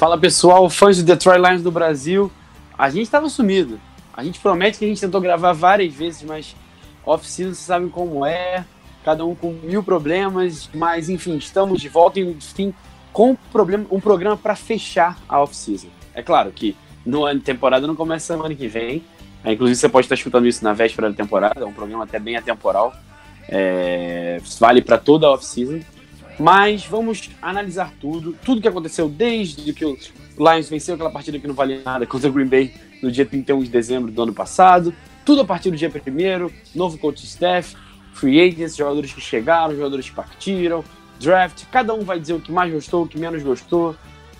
Fala pessoal, fãs do Detroit Lions do Brasil. A gente estava sumido. A gente promete que a gente tentou gravar várias vezes, mas off-season vocês sabem como é. Cada um com mil problemas, mas enfim, estamos de volta e enfim, com um, problema, um programa para fechar a off-season. É claro que no ano temporada não começa semana que vem. É, inclusive você pode estar escutando isso na véspera da temporada, é um programa até bem atemporal. É, vale para toda a off-season. Mas vamos analisar tudo, tudo que aconteceu desde que o Lions venceu aquela partida que não valia nada contra o Green Bay no dia 31 de dezembro do ano passado, tudo a partir do dia 1 novo coach staff, free agents, jogadores que chegaram, jogadores que partiram, draft, cada um vai dizer o que mais gostou, o que menos gostou.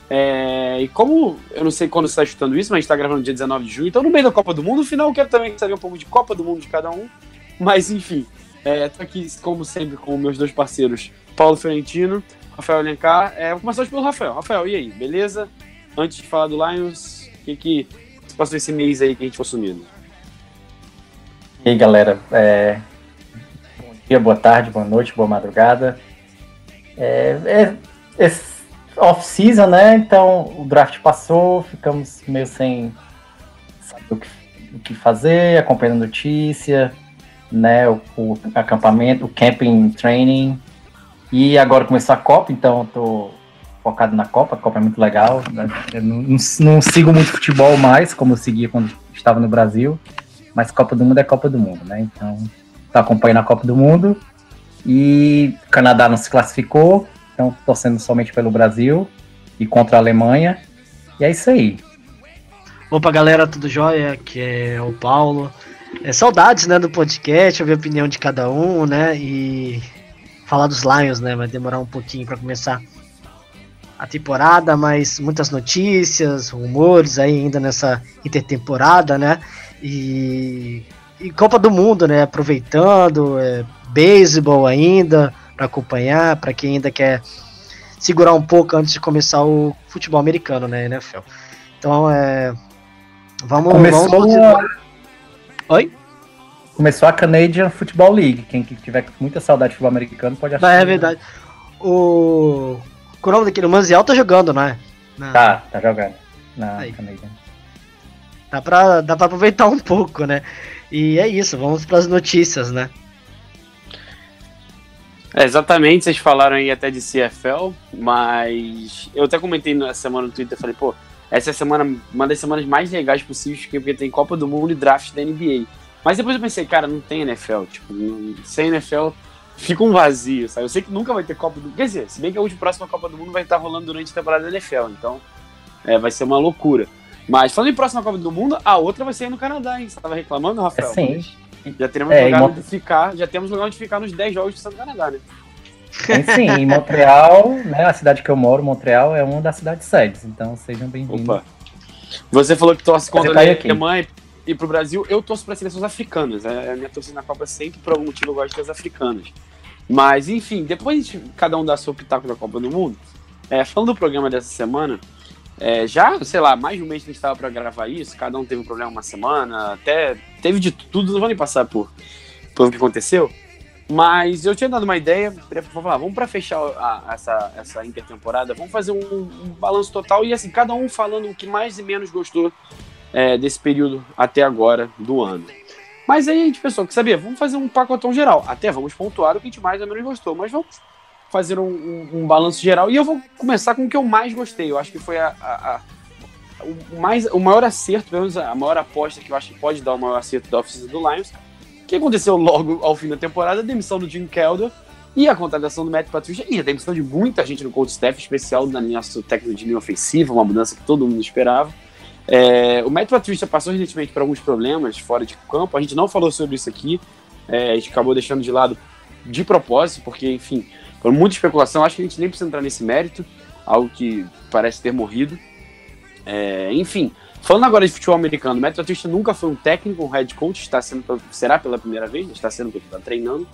É, e como eu não sei quando você está escutando isso, mas a gente está gravando dia 19 de junho, então no meio da Copa do Mundo, no final eu quero também saber um pouco de Copa do Mundo de cada um. Mas enfim, Estou aqui, como sempre, com meus dois parceiros, Paulo Fiorentino, Rafael Alencar. É, vou começar hoje pelo Rafael. Rafael, e aí, beleza? Antes de falar do Lions, o que, que passou esse mês aí que a gente foi sumido? E aí, galera, é... bom dia, boa tarde, boa noite, boa madrugada. É, é, é off-season, né? Então o draft passou, ficamos meio sem saber o que, o que fazer, acompanhando notícia, né? O, o, acampamento, o camping training. E agora começou a Copa, então tô focado na Copa, a Copa é muito legal. Né? Eu não, não, não, sigo muito futebol mais, como eu seguia quando estava no Brasil, mas Copa do Mundo é Copa do Mundo, né? Então, tô acompanhando a Copa do Mundo. E o Canadá não se classificou, então torcendo somente pelo Brasil e contra a Alemanha. E é isso aí. Opa, galera, tudo jóia? Aqui é o Paulo. É, saudades, né, do podcast, ouvir a opinião de cada um, né, e falar dos Lions, né, vai demorar um pouquinho para começar a temporada, mas muitas notícias, rumores aí ainda nessa intertemporada, né, e, e Copa do Mundo, né, aproveitando, é, beisebol ainda para acompanhar, para quem ainda quer segurar um pouco antes de começar o futebol americano, né, NFL. Então, é, vamos, Começou vamos Oi? Começou a Canadian Football League. Quem tiver muita saudade de futebol americano pode assistir. É verdade. O. O nome daquele Manziel tá jogando, não é? Na... Tá, tá jogando. Na Aí. Canadian. Dá pra, dá pra aproveitar um pouco, né? E é isso, vamos para as notícias, né? É, exatamente, vocês falaram aí até de CFL, mas eu até comentei na semana no Twitter, falei, pô, essa é a semana, uma das semanas mais legais possíveis, porque tem Copa do Mundo e draft da NBA. Mas depois eu pensei, cara, não tem NFL, tipo, sem NFL fica um vazio, sabe? Eu sei que nunca vai ter Copa do Mundo. Quer dizer, se bem que a última próxima Copa do Mundo vai estar rolando durante a temporada da NFL, então é, vai ser uma loucura. Mas falando em próxima Copa do Mundo, a outra vai ser no Canadá, hein? Você tava reclamando, Rafael? É, sim. Já teremos é, lugar onde ficar, já temos lugar onde ficar nos 10 jogos do Canadá, né? Sim, sim, em Montreal, né, a cidade que eu moro, Montreal, é uma das cidades sedes, então sejam bem-vindos. Você falou que torce contra a Alemanha e pro Brasil, eu torço para seleções africanas. É, a minha torcida na Copa sempre, por algum motivo, eu gosto das africanas. Mas, enfim, depois de cada um dar seu pitaco da Copa do Mundo, é, falando do programa dessa semana, é, já, sei lá, mais de um mês que a gente estava para gravar isso, cada um teve um problema uma semana, até teve de tudo, não vou nem passar por, por o que aconteceu. Mas eu tinha dado uma ideia, falar, vamos para fechar a, essa, essa intertemporada, vamos fazer um, um, balanço total e assim, cada um falando o que mais e menos gostou é, desse período até agora do ano. Mas aí a gente pensou que sabia, vamos fazer um pacotão geral. Até vamos pontuar o que a gente mais ou menos gostou, mas vamos fazer um, um, um balanço geral. E eu vou começar com o que eu mais gostei. Eu acho que foi a, a, a o, mais, o maior acerto, pelo menos a maior aposta que eu acho que pode dar o maior acerto da oficina do Lions que aconteceu logo ao fim da temporada, a demissão do Jim Kelder e a contratação do Matt Patricia e a demissão de muita gente no coach staff, especial da nosso técnico de linha ofensiva, uma mudança que todo mundo esperava. É, o Matt Patricia passou recentemente por alguns problemas fora de campo. A gente não falou sobre isso aqui. É, a gente acabou deixando de lado de propósito, porque, enfim, por muita especulação. Acho que a gente nem precisa entrar nesse mérito. Algo que parece ter morrido. É, enfim, falando agora de futebol americano, o Matt Patricia nunca foi um técnico, um head coach. Está sendo, será pela primeira vez? Está sendo porque está treinando.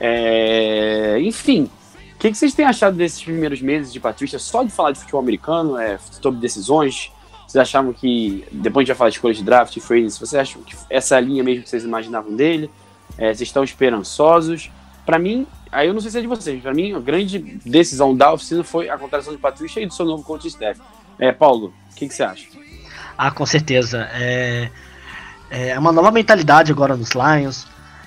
É, enfim, o que, que, vocês têm achado desses primeiros meses de Patrícia? Só de falar de futebol americano, é, sobre decisões, vocês achavam que, depois a gente vai falar de escolha de draft, phrases, vocês acham que essa linha mesmo que vocês imaginavam dele? É, vocês estão esperançosos? Para mim, aí eu não sei se é de vocês, para mim a grande decisão da oficina foi a contratação de Patrícia e do seu novo coach staff. É, Paulo, o que, que, você acha? Ah, com certeza. É, é uma nova mentalidade agora nos Lions.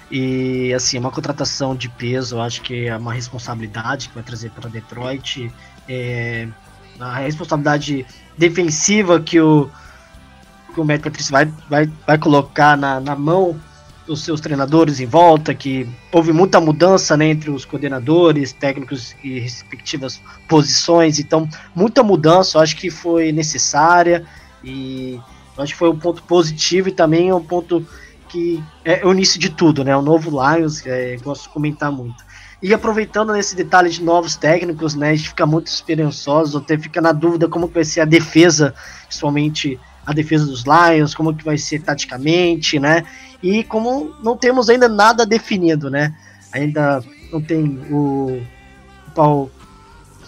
E assim, é uma contratação de peso, acho que é uma responsabilidade que vai trazer para Detroit. É, a responsabilidade defensiva que o, que o Matt Patricia vai, vai, vai colocar na, na mão dos seus treinadores em volta, que houve muita mudança né, entre os coordenadores, técnicos e respectivas posições, então muita mudança, acho que foi necessária e acho que foi um ponto positivo e também um ponto que é o início de tudo, né? O novo Lions, é, gosto de comentar muito. E aproveitando nesse detalhe de novos técnicos, né, a gente fica muito esperançoso, até fica na dúvida como vai ser a defesa, principalmente a defesa dos Lions, como que vai ser taticamente, né? E como não temos ainda nada definido, né? Ainda não tem o, o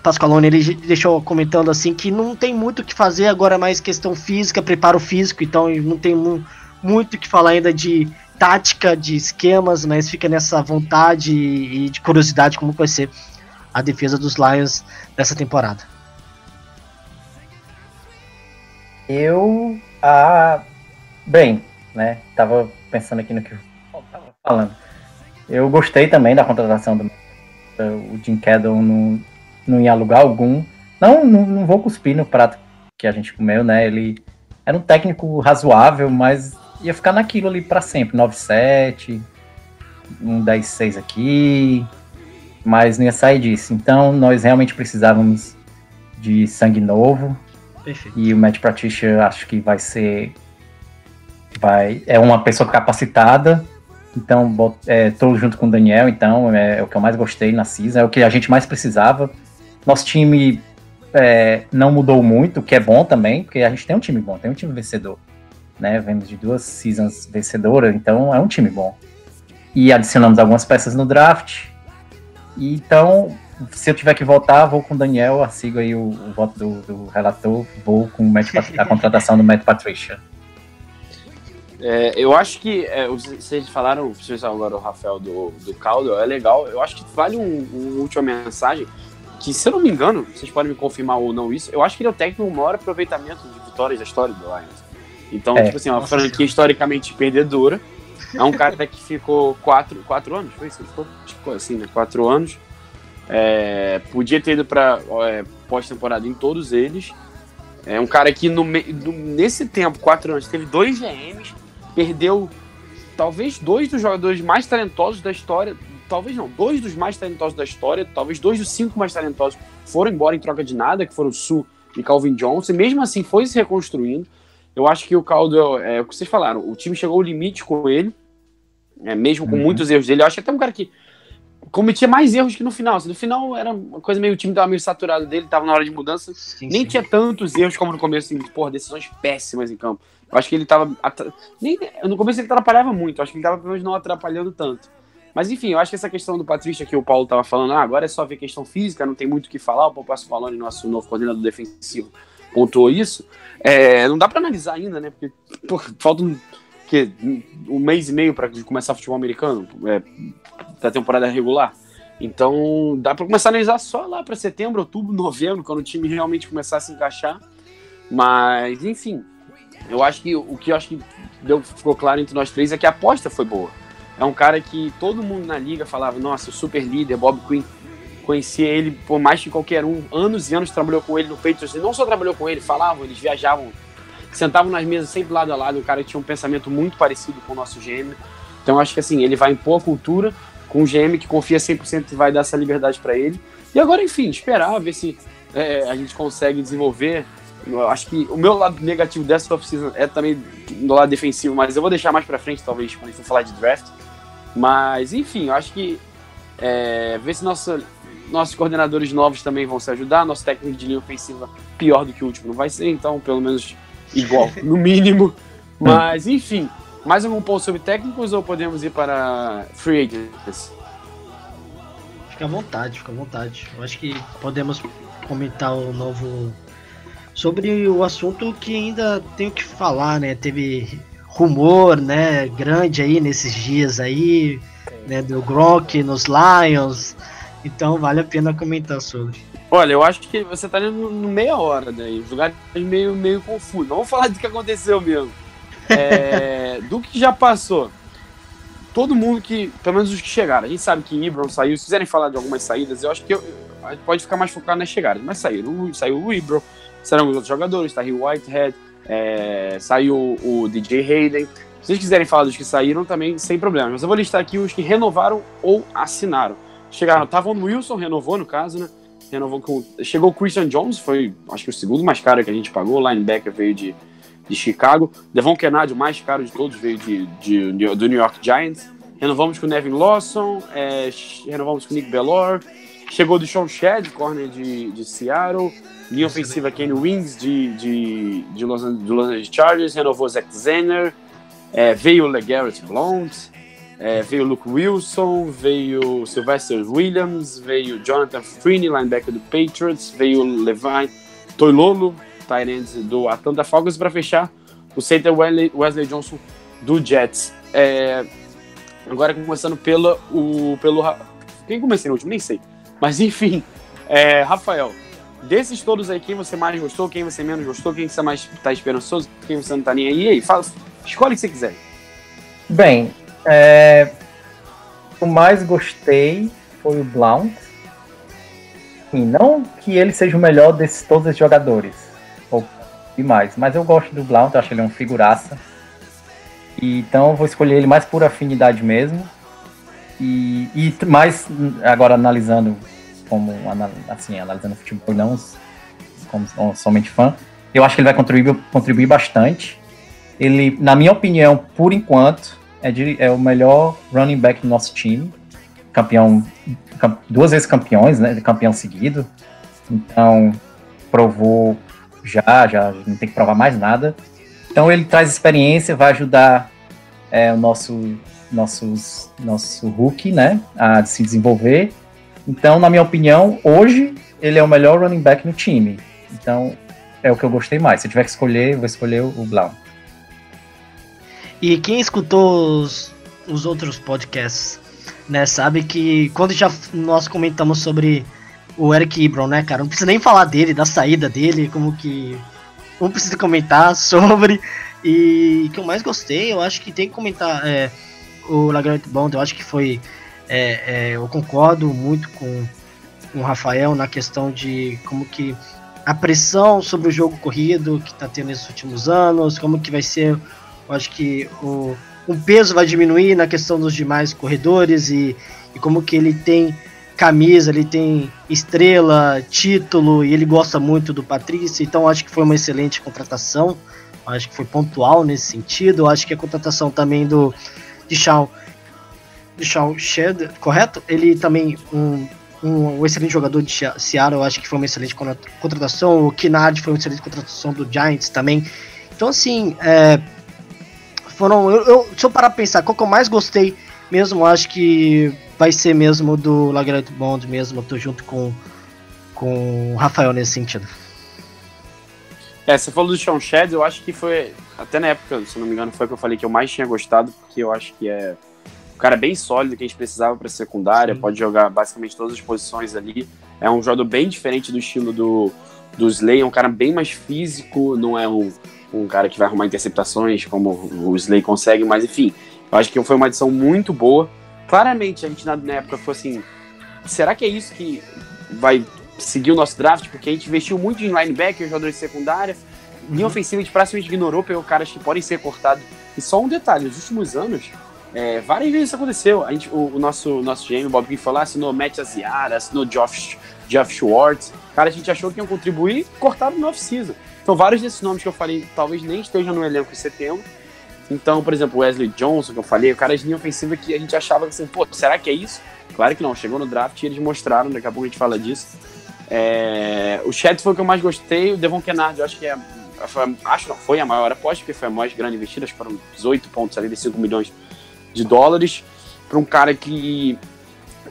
Pasqualone, ele deixou comentando assim que não tem muito o que fazer agora, é mais questão física, preparo físico, então não tem mu muito o que falar ainda de tática, de esquemas, mas fica nessa vontade e de curiosidade como vai ser a defesa dos Lions dessa temporada. Eu, ah, bem, né, tava pensando aqui no que eu tava falando. Eu gostei também da contratação do o Jim Cadell não, não ia alugar algum. Não, não, não vou cuspir no prato que a gente comeu, né? Ele era um técnico razoável, mas ia ficar naquilo ali para sempre, 9-7, um 10-6 aqui, mas não ia sair disso. Então nós realmente precisávamos de sangue novo. Perfeito. E o Matt Patricia acho que vai ser vai é uma pessoa capacitada. Então estou é, junto com o Daniel, então é, é, o que eu mais gostei na CISA, é o que a gente mais precisava. Nosso time é, não mudou muito, o que é bom também, porque a gente tem um time bom, tem um time vencedor né? Vemos de duas seasons vencedoras, então é um time bom. E adicionamos algumas peças no draft. E então, se eu tiver que votar, vou com o Daniel, sigo aí o, o voto do, do, relator, vou com o Matt, a contratação do Matt Patricia. É, eu acho que é, vocês falaram, vocês agora o Rafael do, do Caldo, é legal. Eu acho que vale um, uma última mensagem. Que, se eu não me engano, vocês podem me confirmar ou não isso, eu acho que ele é o técnico com o maior aproveitamento de vitórias da história do Lions. Então, é. tipo assim, uma franquia historicamente perdedora. É um cara que ficou quatro, quatro anos, foi isso ele ficou? Tipo assim, né? Quatro anos. É, podia ter ido para é, pós-temporada em todos eles. É um cara que no, no, nesse tempo, quatro anos, teve dois GMs, perdeu talvez dois dos jogadores mais talentosos da história. Talvez não, dois dos mais talentosos da história, talvez dois dos cinco mais talentosos foram embora em troca de nada, que foram o Su e Calvin Johnson. E mesmo assim foi se reconstruindo. Eu acho que o Caldo, é o que vocês falaram, o time chegou ao limite com ele, é, mesmo com uhum. muitos erros dele. Eu acho que até um cara que cometia mais erros que no final. Assim, no final era uma coisa meio, o time tava meio saturado dele, tava na hora de mudança. Sim, nem sim. tinha tantos erros como no começo, assim, porra, decisões péssimas em campo. Eu acho que ele tava. Nem, no começo ele atrapalhava muito, acho que ele tava pelo menos não atrapalhando tanto. Mas enfim, eu acho que essa questão do Patrícia que o Paulo tava falando, ah, agora é só ver questão física, não tem muito o que falar. O Paulo Falando, nosso novo coordenador defensivo, pontuou isso. É, não dá para analisar ainda, né? Porque pô, falta um, que, um mês e meio para começar futebol americano, é, da temporada regular. Então dá para começar a analisar só lá para setembro, outubro, novembro, quando o time realmente começar a se encaixar. Mas, enfim, eu acho que o que eu acho que deu, ficou claro entre nós três é que a aposta foi boa. É um cara que todo mundo na liga falava, nossa, super líder, Bob Quinn. Conhecia ele por mais que qualquer um, anos e anos trabalhou com ele no Patriots, e não só trabalhou com ele, falavam, eles viajavam, sentavam nas mesas sempre lado a lado, um cara que tinha um pensamento muito parecido com o nosso GM, então acho que assim, ele vai impor a cultura com um GM que confia 100% e vai dar essa liberdade para ele, e agora enfim, esperar, ver se é, a gente consegue desenvolver. Eu acho que o meu lado negativo dessa off-season é também do lado defensivo, mas eu vou deixar mais pra frente, talvez, quando a gente for falar de draft. Mas, enfim, eu acho que é, ver se nossa, nossos coordenadores novos também vão se ajudar. Nosso técnico de linha ofensiva pior do que o último não vai ser, então pelo menos igual, no mínimo. Mas, enfim, mais algum ponto sobre técnicos ou podemos ir para free agents? Fica à vontade, fica à vontade. Eu acho que podemos comentar o novo. Sobre o assunto que ainda tenho que falar, né? Teve rumor, né, grande aí nesses dias aí, né, do Gronk nos Lions. Então vale a pena comentar sobre. Olha, eu acho que você tá indo no meia hora os lugares meio, meio confuso. Vamos falar do que aconteceu mesmo. É, do que já passou. Todo mundo que, pelo menos os que chegaram, a gente sabe que Ibram saiu. Se quiserem falar de algumas saídas, eu acho que eu, a gente pode ficar mais focado nas chegadas. Mas saíram, saiu o Ibram, saíram os outros jogadores, tá o Whitehead, é, saiu o DJ Hayden. Se vocês quiserem falar dos que saíram, também sem problema. Mas eu vou listar aqui os que renovaram ou assinaram. Chegaram, estavam no Wilson, renovou no caso, né? Renovou com. Chegou o Christian Jones, foi acho que o segundo mais caro que a gente pagou. O linebacker veio de, de Chicago. Devon Kennedy, o mais caro de todos, veio de, de, de do New York Giants. Renovamos com o Nevin Lawson, é, renovamos com o Nick Bellor. Chegou do Sean Shedd, corner de, de Seattle. Linha ofensiva Kenny Wings de, de, de, Los, de Los Angeles Chargers. Renovou Zach Zenner. É, veio o LeGarrette Blount. É, veio Luke Wilson, veio Sylvester Williams, veio Jonathan Freeney, linebacker do Patriots, veio Levine Toilolo, tight do Atlanta Falcons, para fechar o center Wesley, Wesley Johnson do Jets. É, agora começando pelo, o, pelo. Quem comecei no último? Nem sei. Mas enfim, é, Rafael, desses todos aí, quem você mais gostou, quem você menos gostou, quem você mais tá esperançoso, quem você não tá nem aí, e aí, fala, escolhe o que você quiser. Bem, é, o mais gostei foi o Blount. E não que ele seja o melhor desses todos os jogadores, ou demais, mas eu gosto do Blount, acho ele um figuraça. E, então eu vou escolher ele mais por afinidade mesmo. E, e mais agora analisando como assim, analisando futebol não como somente fã, eu acho que ele vai contribuir, contribuir bastante. Ele, na minha opinião, por enquanto, é, de, é o melhor running back do nosso time. Campeão, duas vezes campeões, né? Campeão seguido. Então, provou já, já não tem que provar mais nada. Então, ele traz experiência, vai ajudar é, o nosso, nossos, nosso Hulk, né? A se desenvolver. Então, na minha opinião, hoje ele é o melhor running back no time. Então, é o que eu gostei mais. Se eu tiver que escolher, eu vou escolher o Blau. E quem escutou os, os outros podcasts, né, sabe que quando já nós comentamos sobre o Eric Ibron, né, cara, não precisa nem falar dele, da saída dele, como que não precisa comentar sobre. E que eu mais gostei, eu acho que tem que comentar é, o Lagarde Bond, eu acho que foi. É, é, eu concordo muito com, com o Rafael na questão de como que a pressão sobre o jogo corrido que está tendo nesses últimos anos, como que vai ser eu acho que o, o peso vai diminuir na questão dos demais corredores e, e como que ele tem camisa, ele tem estrela, título e ele gosta muito do Patrício, então acho que foi uma excelente contratação. Acho que foi pontual nesse sentido. Acho que a contratação também do de Shaw, de Shaw Shed, correto? Ele também um, um, um, excelente jogador de Seattle, acho que foi uma excelente contratação. O Kinard foi uma excelente contratação do Giants também. Então assim, é, foram. Eu, eu, se eu parar pra pensar, qual que eu mais gostei mesmo, acho que vai ser mesmo do Lagarto Bond mesmo. Eu tô junto com, com o Rafael nesse sentido. É, você falou do Sean Shed, eu acho que foi. Até na época, se não me engano, foi que eu falei que eu mais tinha gostado, porque eu acho que é um cara bem sólido que a gente precisava para secundária, Sim. pode jogar basicamente todas as posições ali. É um jogador bem diferente do estilo do, do Slay, é um cara bem mais físico, não é um, um cara que vai arrumar interceptações como o Slay consegue, mas enfim, eu acho que foi uma edição muito boa. Claramente a gente na, na época foi assim, será que é isso que vai seguir o nosso draft? Porque a gente investiu muito em linebacker, jogadores de secundária, linha ofensiva gente praticamente ignorou pegou caras que podem ser cortados. E só um detalhe, nos últimos anos, é, várias vezes isso aconteceu. A gente, o, o nosso, nosso GM, Bob King, falou, assinou Matt Aziara, assinou Geoff, Geoff Schwartz. Cara, a gente achou que iam contribuir, cortado no off-season. Então, vários desses nomes que eu falei talvez nem estejam no elenco em setembro. Então, por exemplo, o Wesley Johnson, que eu falei, o cara de linha ofensiva que a gente achava assim, pô, será que é isso? Claro que não, chegou no draft e eles mostraram, daqui a pouco a gente fala disso. É, o Chet foi o que eu mais gostei, o Devon Kennard, eu acho que é. Foi, acho não, foi a maior aposta, porque foi a mais grande investida, acho que foram 18,75 milhões de dólares, para um cara que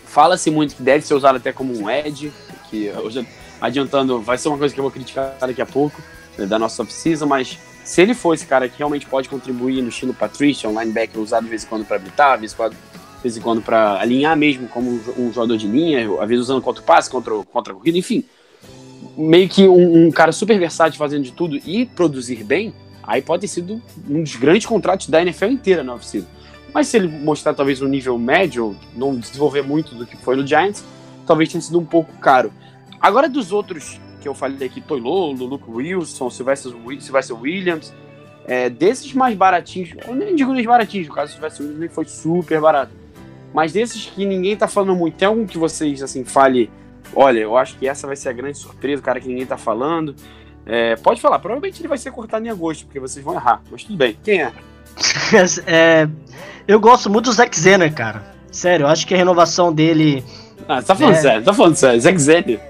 fala-se muito que deve ser usado até como um edge, que hoje adiantando, vai ser uma coisa que eu vou criticar daqui a pouco, né, da nossa off-season, mas se ele for esse cara que realmente pode contribuir no estilo Patricia, um linebacker usado de vez em quando para habilitar, de vez em quando, de vez em quando para alinhar mesmo como um, jogador de linha, às vezes usando contra o passe, contra, contra a corrida, enfim, meio que um, um, cara super versátil fazendo de tudo e produzir bem, aí pode ter sido um dos grandes contratos da NFL inteira na off-season. Mas se ele mostrar talvez um nível médio, não desenvolver muito do que foi no Giants, talvez tenha sido um pouco caro. Agora dos outros que eu falei aqui, Toilolo, Luke Wilson, Sylvester Williams, é, desses mais baratinhos, eu nem digo nem baratinhos, no caso do Sylvester Williams nem foi super barato, mas desses que ninguém tá falando muito, tem algum que vocês, assim, fale, olha, eu acho que essa vai ser a grande surpresa, o cara que ninguém tá falando, é, pode falar, provavelmente ele vai ser cortado em agosto, porque vocês vão errar, mas tudo bem, quem é? é eu gosto muito do Zack Zener, cara, sério, eu acho que a renovação dele... Ah, você tá falando é... sério, tá falando sério, Zack Zener...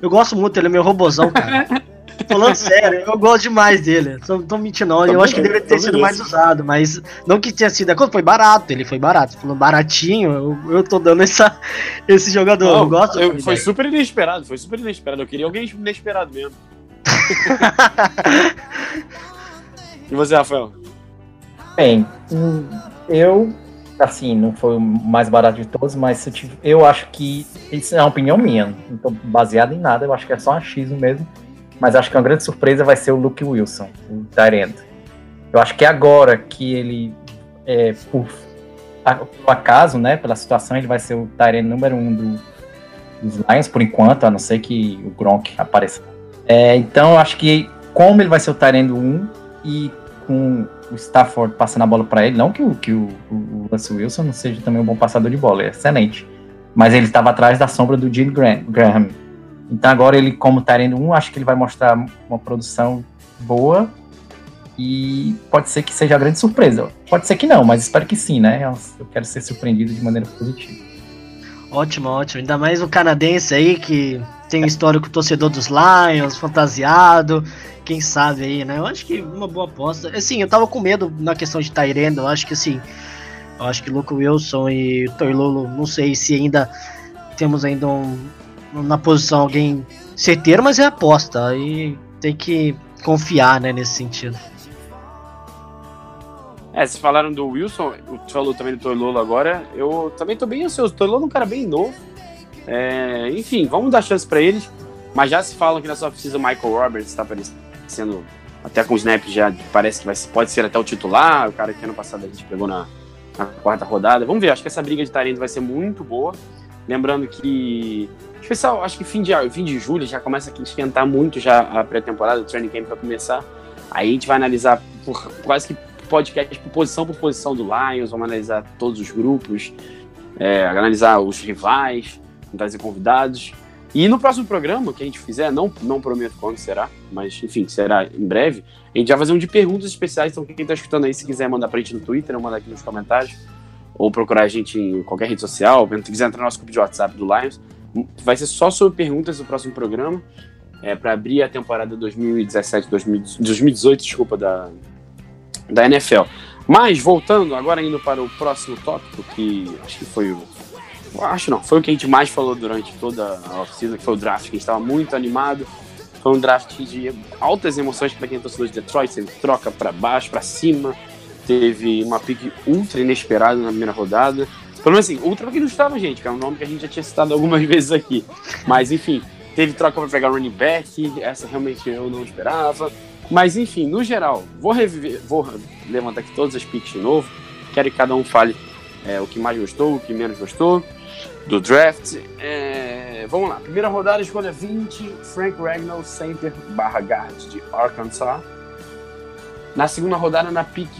Eu gosto muito, ele é meu robozão, cara. Falando sério, eu gosto demais dele. Não tô mentindo, não. Eu acho que deveria ter sido mais usado, mas não que tinha sido. Quando foi barato, ele foi barato. Falou baratinho, eu, eu tô dando essa, esse jogador. Não, eu gosto. Eu, foi super inesperado, foi super inesperado. Eu queria alguém inesperado mesmo. e você, Rafael? Bem, eu assim, não foi o mais barato de todos, mas eu, tive, eu acho que isso é uma opinião minha, não estou baseado em nada, eu acho que é só um achismo mesmo, mas acho que uma grande surpresa vai ser o Luke Wilson, o Tyrant. Eu acho que agora que ele, é, por, por acaso, né, pela situação, ele vai ser o Tyrant número um do, dos Lions, por enquanto, a não ser que o Gronk apareça. É, então, eu acho que como ele vai ser o Tyrant 1 e com o Stafford passando a bola para ele. Não que, o, que o, o Russell Wilson não seja também um bom passador de bola, é excelente. Mas ele estava atrás da sombra do Gene Graham. Então agora ele, como Tyrene 1, acho que ele vai mostrar uma produção boa e pode ser que seja a grande surpresa. Pode ser que não, mas espero que sim, né? Eu quero ser surpreendido de maneira positiva. Ótimo, ótimo. Ainda mais o canadense aí que tem histórico torcedor dos Lions, fantasiado. Quem sabe aí, né? Eu acho que uma boa aposta. Assim, eu tava com medo na questão de Tyrande. Eu acho que assim. Eu acho que Luke Wilson e Toilolo, não sei se ainda temos ainda um, na posição alguém certeiro, mas é aposta. Aí tem que confiar, né, nesse sentido. É, vocês falaram do Wilson, tu falou também do Toilolo agora. Eu também tô bem ansioso. O Toilolo é um cara bem novo. É, enfim, vamos dar chance para eles. Mas já se falam que nessa precisa o Michael Roberts está aparecendo até com o snap já parece que vai, pode ser até o titular. O cara que ano passado a gente pegou na, na quarta rodada. Vamos ver, acho que essa briga de talento vai ser muito boa. Lembrando que especial, acho que fim de, fim de julho já começa a esquentar muito já a pré-temporada, o training camp vai começar. Aí a gente vai analisar por, quase que podcast por posição por posição do Lions, vamos analisar todos os grupos, é, analisar os rivais, trazer convidados. E no próximo programa que a gente fizer, não, não prometo quando será, mas enfim, será em breve, a gente vai fazer um de perguntas especiais. Então, quem está escutando aí, se quiser mandar pra gente no Twitter, ou mandar aqui nos comentários, ou procurar a gente em qualquer rede social, se quiser entrar no nosso grupo de WhatsApp do Lions, vai ser só sobre perguntas no próximo programa, é, para abrir a temporada 2017, 2018, desculpa, da, da NFL. Mas, voltando, agora indo para o próximo tópico, que acho que foi o. Acho não, foi o que a gente mais falou durante toda a oficina, que foi o draft, que a gente estava muito animado. Foi um draft de altas emoções para quem é torcedor de Detroit, teve troca para baixo, para cima, teve uma pick ultra inesperada na primeira rodada. Menos assim, ultra que não estava, gente, que é um nome que a gente já tinha citado algumas vezes aqui. Mas enfim, teve troca para pegar running back, essa realmente eu não esperava. Mas enfim, no geral, vou reviver, vou levantar aqui todas as picks de novo. Quero que cada um fale é, o que mais gostou, o que menos gostou do draft. É, vamos lá, primeira rodada, escolha 20, Frank Ragnall, center barra guard de Arkansas. Na segunda rodada, na pick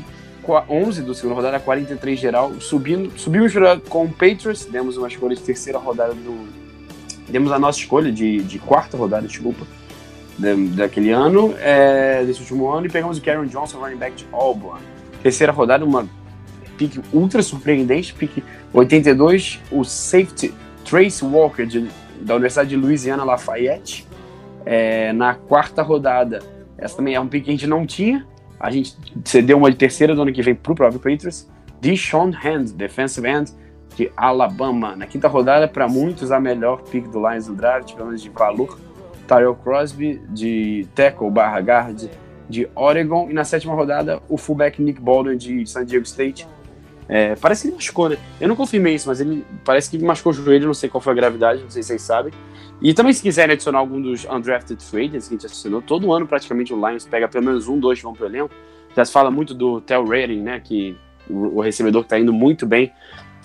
11 do segunda rodada, 43 geral, subindo, subimos com o Patriots, demos uma escolha de terceira rodada do... Demos a nossa escolha de, de quarta rodada, desculpa, de, daquele ano, é, desse último ano, e pegamos o Karen Johnson, running back de Auburn. Terceira rodada, uma pick ultra surpreendente, pick 82, o safety Trace Walker, de, da Universidade de Louisiana Lafayette. É, na quarta rodada, essa também é um pick que a gente não tinha, a gente cedeu uma de terceira do ano que vem para o próprio Patriots. Deshaun Hand, defensive end de Alabama. Na quinta rodada, para muitos, a melhor pick do Lions do draft, pelo menos de valor. Tyrell Crosby, de tackle barra guard de Oregon. E na sétima rodada, o fullback Nick Baldwin, de San Diego State. É, parece que ele machucou, né? Eu não confirmei isso, mas ele parece que machucou o joelho, não sei qual foi a gravidade, não sei se vocês sabem. E também, se quiserem adicionar algum dos undrafted free agents que a gente assinou, todo ano praticamente o Lions pega pelo menos um, dois que vão pro elenco. Já se fala muito do Tel Rating, né? Que o, recebedor que tá indo muito bem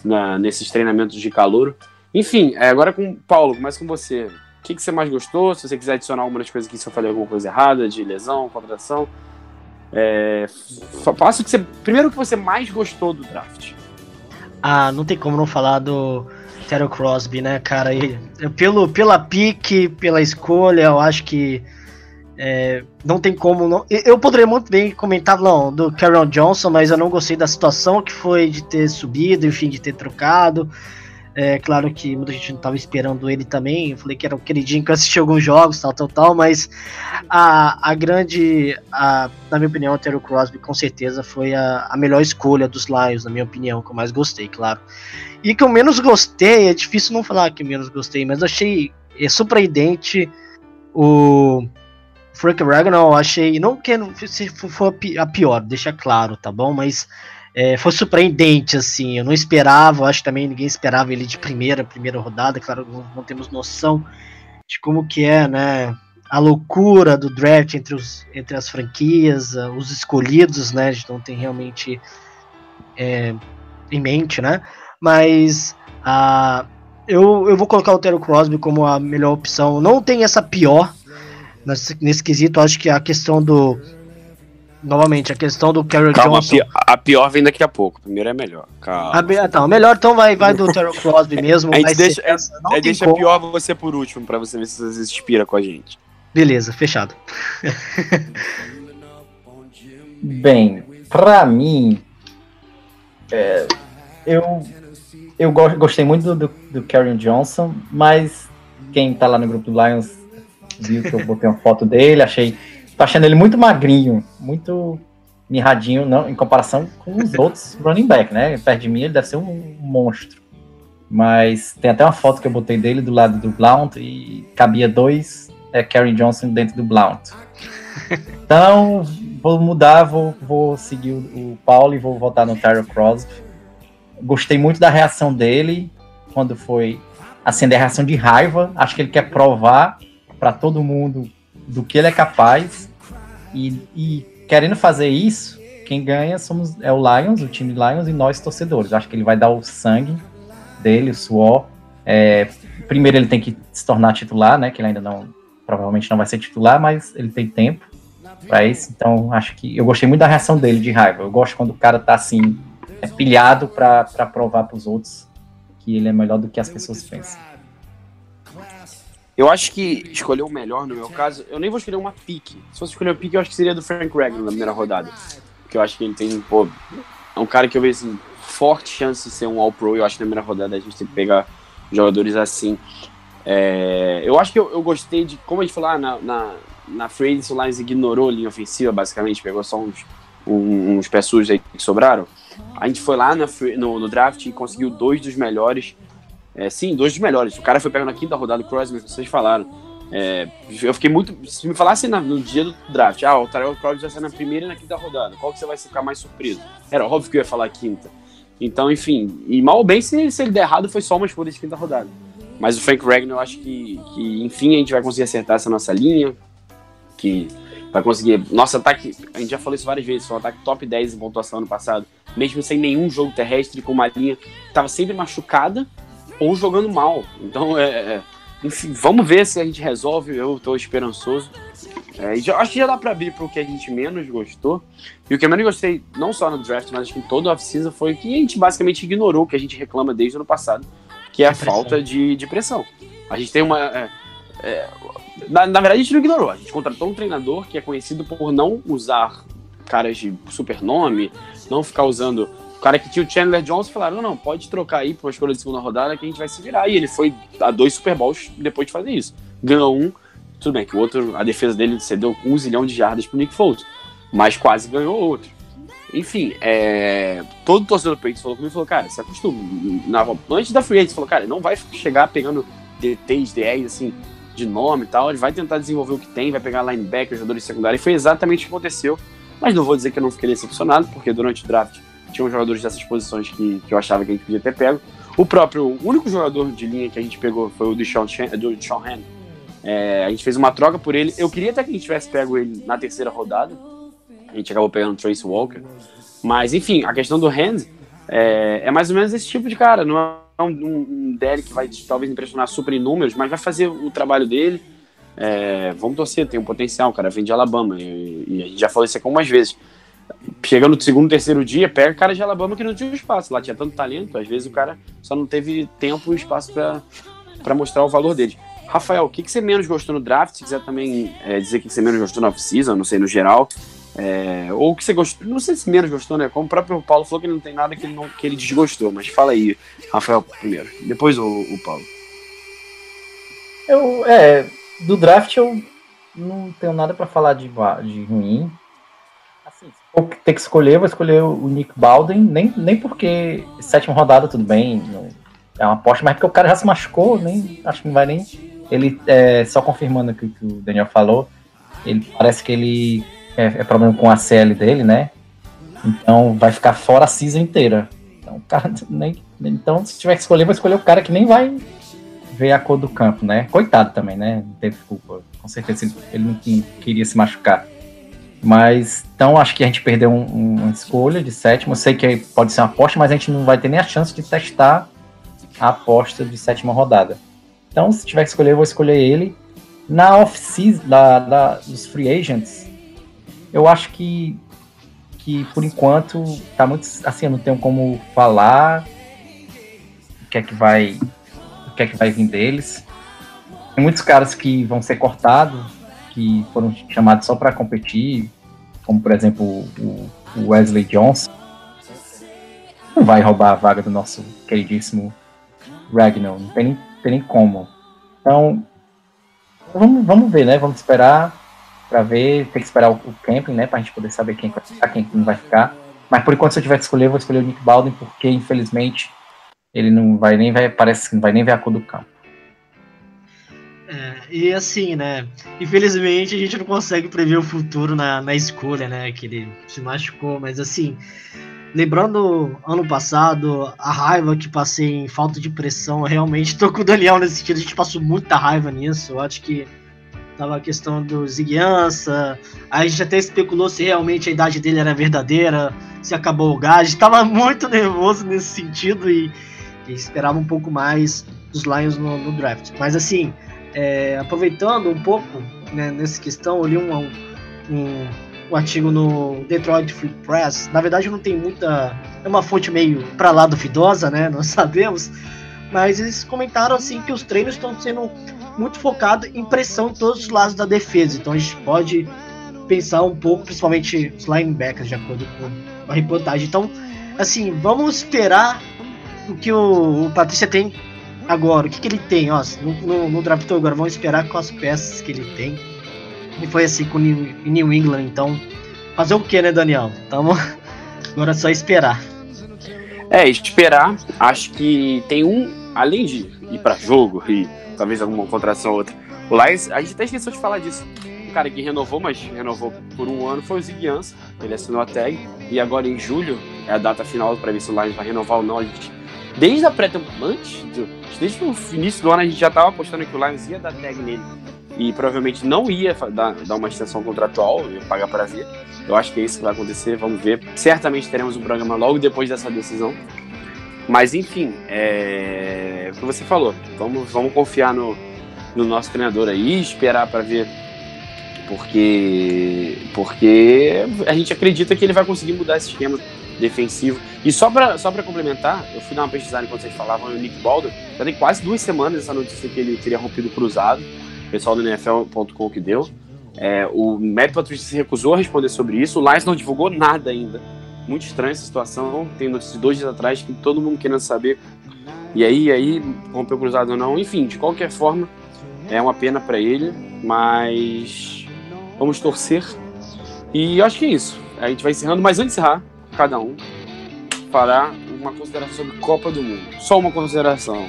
na, nesses treinamentos de calor. Enfim, é, agora com o Paulo, mais com você. O que, que você mais gostou? Se você quiser adicionar alguma das coisas aqui, se eu falei alguma coisa errada, de lesão, contratação. É, faça o que você. Primeiro o que você mais gostou do draft. Ah, não tem como não falar do Terry Crosby, né, cara? E, pelo, pela pique, pela escolha, eu acho que é, não tem como. Não, eu poderia muito bem comentar não, do Cameron Johnson, mas eu não gostei da situação que foi de ter subido, enfim, de ter trocado. É claro que muita gente não estava esperando ele também. Eu falei que era o queridinho que eu assisti alguns jogos, tal, tal, tal. Mas a, a grande, a, na minha opinião, o Terry Crosby com certeza foi a, a melhor escolha dos Lions, na minha opinião, que eu mais gostei, claro. E que eu menos gostei, é difícil não falar que menos gostei, mas achei é, surpreendente o Frank Ragnall. Achei, não que se for a pior, deixa claro, tá bom? Mas é, foi surpreendente, assim. Eu não esperava, acho que também ninguém esperava ele de primeira, primeira rodada. Claro, não, não temos noção de como que é, né? A loucura do draft entre, os, entre as franquias, uh, os escolhidos, né? A gente não tem realmente é, em mente, né? Mas uh, eu, eu vou colocar o Terry Crosby como a melhor opção. Não tem essa pior nesse, nesse quesito. Acho que a questão do novamente, a questão do Carol Calma, Johnson. A pior vem daqui a pouco. Primeiro é melhor. Calma. A, tá, melhor então vai, vai do Terrell Crosby mesmo. a gente deixa, essa, é, deixa pior você por último, pra você ver se você se inspira com a gente. Beleza, fechado. Bem, pra mim, é, eu, eu gostei muito do, do, do Karen Johnson, mas quem tá lá no grupo do Lions viu que eu botei uma foto dele, achei tô achando ele muito magrinho, muito mirradinho não, em comparação com os outros running back, né? Perto de mim ele deve ser um monstro. Mas tem até uma foto que eu botei dele do lado do Blount e cabia dois é, Karen Johnson dentro do Blount. Então, vou mudar, vou, vou seguir o, Paulo e vou voltar no Tyro Crosby. Gostei muito da reação dele quando foi acender a reação de raiva. Acho que ele quer provar para todo mundo do que ele é capaz e, e, querendo fazer isso, quem ganha somos é o Lions, o time Lions e nós torcedores. Acho que ele vai dar o sangue dele, o suor. É, primeiro ele tem que se tornar titular, né? Que ele ainda não, provavelmente não vai ser titular, mas ele tem tempo para isso. Então acho que eu gostei muito da reação dele de raiva. Eu gosto quando o cara tá assim é pilhado para provar para os outros que ele é melhor do que as pessoas pensam. Eu acho que escolher o melhor, no meu caso, eu nem vou escolher uma pique. Se fosse escolher uma pique, eu acho que seria do Frank Reagan na primeira rodada. Porque eu acho que ele tem, pô, é um cara que eu vejo assim, forte chance de ser um All-Pro. Eu acho que na primeira rodada a gente tem que pegar jogadores assim. É, eu acho que eu, eu, gostei de, como a gente falou, ah, na, na, na Free o Lions ignorou a linha ofensiva, basicamente, pegou só uns, uns, uns sujos aí que sobraram. A gente foi lá na, no, no draft e conseguiu dois dos melhores é, sim, dois dos melhores. O cara foi pego na quinta rodada, o Crosby, vocês falaram. É, eu fiquei muito. Se me falasse no dia do draft, ah, o Tyrell Crosby vai ser na primeira e na quinta rodada, qual que você vai ficar mais surpreso? Era óbvio que eu ia falar quinta. Então, enfim, e mal ou bem, se, se ele der errado, foi só uma escolha de quinta rodada. Mas o Frank Ragnar, eu acho que, que, enfim, a gente vai conseguir acertar essa nossa linha, que vai conseguir. Nosso ataque, a gente já falou isso várias vezes, foi um ataque top 10 em pontuação ano passado, mesmo sem nenhum jogo terrestre, com uma linha que estava sempre machucada, ou jogando mal. Então, é, é, enfim, vamos ver se a gente resolve. Eu estou esperançoso. É, já, acho que já dá para abrir para o que a gente menos gostou. E o que eu menos gostei, não só no draft, mas acho que em todo o off-season, foi que a gente basicamente ignorou o que a gente reclama desde o ano passado, que é a falta de, de pressão. A gente tem uma. É, é, Na, na verdade, a gente não ignorou. A gente contratou um treinador que é conhecido por não usar caras de super nome, não ficar usando. Cara que tinha o Chandler Jones falaram: não, não, pode trocar aí uma escolha de segunda rodada que a gente vai se virar. E ele foi a dois Super Bowls depois de fazer isso. Ganhou um, tudo bem, que o outro, a defesa dele cedeu um zilhão de jardas pro Nick Foles, mas quase ganhou outro. Enfim, é, todo torcedor do Patriots falou comigo falou, cara, se acostuma. Na, antes da Free Agents, falou, cara, não vai chegar pegando DTs, DRs, assim, de nome e tal, ele vai tentar desenvolver o que tem, vai pegar linebacker, jogadores secundários, e foi exatamente o que aconteceu. Mas não vou dizer que eu não fiquei decepcionado, porque durante o draft tinham jogadores dessas posições que, que eu achava que a gente podia ter pego. O próprio, o único jogador de linha que a gente pegou foi o do Sean, do Sean Han. É, a gente fez uma troca por ele. Eu queria até que a gente tivesse pego ele na terceira rodada. A gente acabou pegando o Trace Walker. Mas, enfim, a questão do Hand é, é mais ou menos esse tipo de cara. Não é um, um Derek que vai talvez impressionar super em números, mas vai fazer o trabalho dele. É, vamos torcer, tem um potencial, cara vem de Alabama. E, e, a gente já falou isso aqui algumas vezes. Chegando no segundo, terceiro dia, pega cara de Alabama que não tinha espaço. Lá tinha tanto talento, às vezes o cara só não teve tempo e espaço para mostrar o valor dele. Rafael, o que, que você menos gostou no draft? Se quiser também é, dizer o que, que você menos gostou na off-season, não sei, no geral. É, ou o que você gostou, não sei se menos gostou, né? Como o próprio Paulo falou que não tem nada que ele, não, que ele desgostou, mas fala aí, Rafael, primeiro, depois o, o Paulo. Eu, é, do draft eu não tenho nada para falar de, de ruim. For ter que escolher, vou escolher o Nick Baldwin, nem, nem porque sétima rodada, tudo bem, é uma aposta, mas porque o cara já se machucou, nem, acho que não vai nem. Ele, é, só confirmando o que o Daniel falou, ele parece que ele é, é, problema com a CL dele, né? Então vai ficar fora a season inteira. Então, cara, nem, então se tiver que escolher, vou escolher o cara que nem vai ver a cor do campo, né? Coitado também, né? Não teve culpa. Com certeza ele não queria se machucar. Mas, então acho que a gente perdeu um, um, uma escolha de sétimo. Eu sei que pode ser uma aposta, mas a gente não vai ter nem a chance de testar a aposta de sétima rodada. Então, se tiver que escolher, eu vou escolher ele. Na off-season, da, da, dos free agents, eu acho que, que por enquanto tá muito assim, eu não tenho como falar o que é que vai o que é que vai vir deles. Tem muitos caras que vão ser cortados, que foram chamados só para competir, como por exemplo o, Wesley Johnson. Não vai roubar a vaga do nosso queridíssimo Ragnar, não tem tem nem como. Então, vamos, vamos ver, né? Vamos esperar para ver, tem que esperar o, o camping, né, pra gente poder saber quem vai ficar, quem não vai ficar. Mas por enquanto, se eu tiver que escolher, eu vou escolher o Nick Baldwin, porque infelizmente ele não vai nem ver, parece que não vai nem ver a cor do campo. É, e assim, né? Infelizmente a gente não consegue prever o futuro na, na escolha, né? Que ele se machucou, mas assim, lembrando ano passado, a raiva que passei em falta de pressão, realmente tô com o Daniel nesse sentido, a gente passou muita raiva nisso. Eu acho que Tava a questão do Ziguiança. A gente até especulou se realmente a idade dele era verdadeira, se acabou o gás. Tava muito nervoso nesse sentido e, e esperava um pouco mais dos Lions no, no draft. Mas assim, é, aproveitando um pouco né, nessa questão, eu li um, um, um, artigo no Detroit Free Press. Na verdade, não tem muita. É uma fonte meio para lá duvidosa, né? Nós sabemos. Mas eles comentaram assim que os treinos estão sendo muito focado em pressão em todos os lados da defesa. Então a gente pode pensar um pouco, principalmente os linebackers, de acordo com a reportagem. Então, assim, vamos esperar o que o, o Patrícia tem agora. O que, que ele tem? Ó, no, no, no draft agora, vamos esperar com as peças que ele tem. E foi assim com o New, New England, então. Fazer o que, né, Daniel? Tamo, agora é só esperar. É, esperar. Acho que tem um, além de ir para jogo e talvez alguma contratação ou outra. O Lions, a gente até esqueceu de falar disso. O cara que renovou, mas renovou por um ano foi o Ziguiança. Ele assinou a tag. E agora em julho é a data final para ver se o Lions vai renovar ou não. A gente, desde a pré-temporada, antes, desde o início do ano, a gente já estava apostando que o Lions ia dar tag nele. E provavelmente não ia dar, dar uma extensão contratual, ia pagar para ver. Eu acho que é isso que vai acontecer, vamos ver. Certamente teremos um programa logo depois dessa decisão. Mas enfim, é o que você falou. Vamos, vamos confiar no, no nosso treinador aí, esperar para ver, porque porque a gente acredita que ele vai conseguir mudar esse esquema defensivo. E só para só complementar, eu fui dar uma pesquisada enquanto vocês falavam o Nick Baldwin. Já tem quase duas semanas essa notícia que ele teria rompido cruzado. pessoal do NFL.com que deu. É, o Matt Patricia se recusou a responder sobre isso. O Lions não divulgou nada ainda. Muito estranha essa situação. Tem notícias dois dias atrás que todo mundo querendo saber. E aí, aí, rompeu cruzado ou não. Enfim, de qualquer forma, é uma pena para ele. Mas vamos torcer. E eu acho que é isso. A gente vai encerrando, mas antes de encerrar, cada um fará uma consideração sobre Copa do Mundo. Só uma consideração.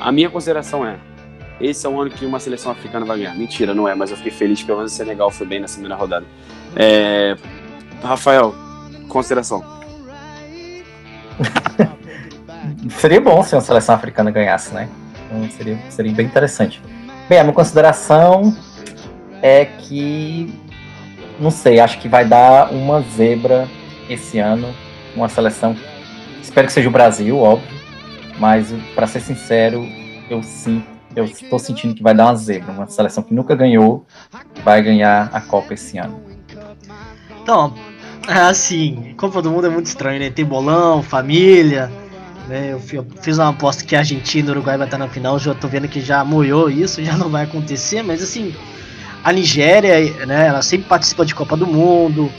A minha consideração é: esse é um ano que uma seleção africana vai ganhar. Mentira, não é, mas eu fiquei feliz pelo menos o Senegal foi bem na primeira rodada. É... Rafael, consideração. seria bom se uma seleção africana ganhasse, né? Então seria, seria bem interessante. Bem, a minha consideração é que, não sei, acho que vai dar uma zebra esse ano, uma seleção. Espero que seja o Brasil, óbvio, mas para ser sincero, eu sinto, eu estou sentindo que vai dar uma zebra, uma seleção que nunca ganhou vai ganhar a Copa esse ano. Então, assim, Copa do Mundo é muito estranho, né? Tem bolão, família, né? Eu fiz uma aposta que a Argentina e o Uruguai vai estar na final, já tô vendo que já moiou isso, já não vai acontecer, mas assim, a Nigéria, né, ela sempre participa de Copa do Mundo.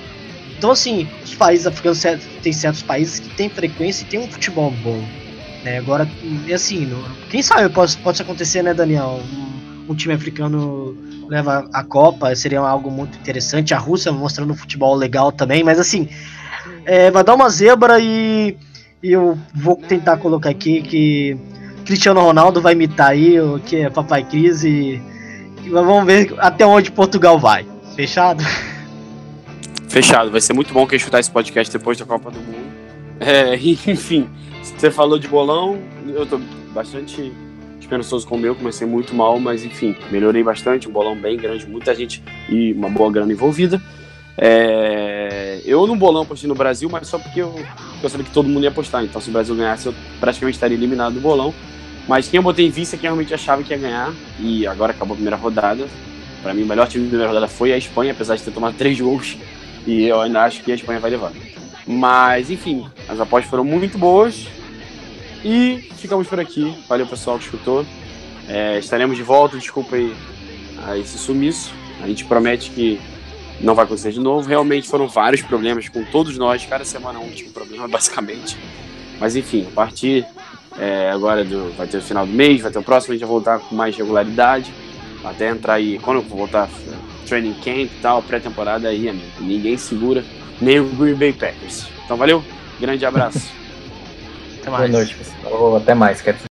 Então assim, os países africanos tem certos países que têm frequência e tem um futebol bom. Né? Agora, assim, quem sabe pode, pode acontecer, né, Daniel? Um, um, time africano leva a Copa, seria algo muito interessante. A Rússia mostrando um futebol legal também, mas assim, é, vai dar uma zebra e, e eu vou tentar colocar aqui que Cristiano Ronaldo vai imitar aí, o que é Papai Cris e, e vamos ver até onde Portugal vai. Fechado? Fechado, vai ser muito bom que eu escutar esse podcast depois da Copa do Mundo. É, enfim, você falou de bolão, eu tô bastante esperançoso com o meu, comecei muito mal, mas enfim, melhorei bastante, um bolão bem grande, muita gente e uma boa grana envolvida. É... Eu no bolão apostei no Brasil, mas só porque eu, eu sabia que todo mundo ia apostar, então se o Brasil ganhasse eu praticamente estaria eliminado do bolão. Mas quem eu botei em vista é quem realmente achava que ia ganhar, e agora acabou a primeira rodada. Para mim, o melhor time da primeira rodada foi a Espanha, apesar de ter tomado três gols, e eu ainda acho que a Espanha vai levar. Mas, enfim, as apostas foram muito boas, e ficamos por aqui. Valeu, pessoal que escutou. É, estaremos de volta. Desculpa aí esse sumiço. A gente promete que não vai acontecer de novo. Realmente foram vários problemas com todos nós. Cada semana um um problema, basicamente. Mas enfim, a partir é, agora do, vai ter o final do mês, vai ter o próximo, a gente vai voltar com mais regularidade. Até entrar aí, quando eu voltar training camp e tal, pré-temporada aí, amigo. Ninguém segura, nem o Green Bay Packers. Então valeu, grande abraço. Até mais. Boa noite, pessoal. Até mais. Quero